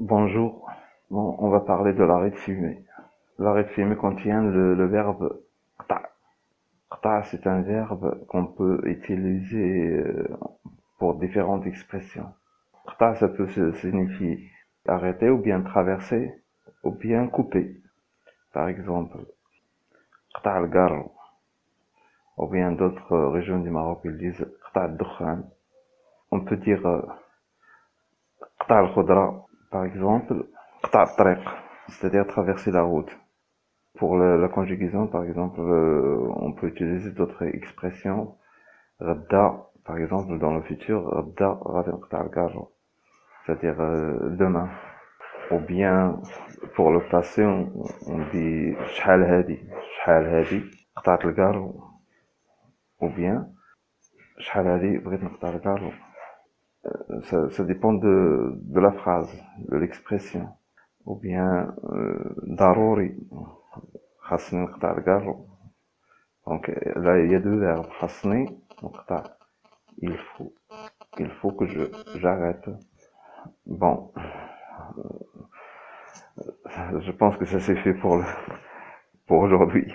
Bonjour. Bon, on va parler de l'arrêt de fumer. L'arrêt de fumer contient le, verbe qta. Qta, c'est un verbe qu'on peut utiliser euh, pour différentes expressions. Qta, ça peut signifier arrêter ou bien traverser ou bien couper. Par exemple, qta al ou bien d'autres euh, régions du Maroc, ils disent qta al On peut dire euh, qta al par exemple, c'est-à-dire traverser la route. Pour la conjugaison, par exemple, euh, on peut utiliser d'autres expressions. Radda, par exemple, dans le futur, radda c'est-à-dire euh, demain. Ou bien, pour le passé, on, dit sh'hal hadi, sh'hal hadi. Ou bien, sh'hal hadi, euh, ça, dépend de, la phrase, de l'expression. Ou bien, euh, darori, khasni Donc là, il y a deux verbes, khasni Il faut, il faut que je, j'arrête. Bon. Euh, je pense que ça s'est fait pour pour aujourd'hui.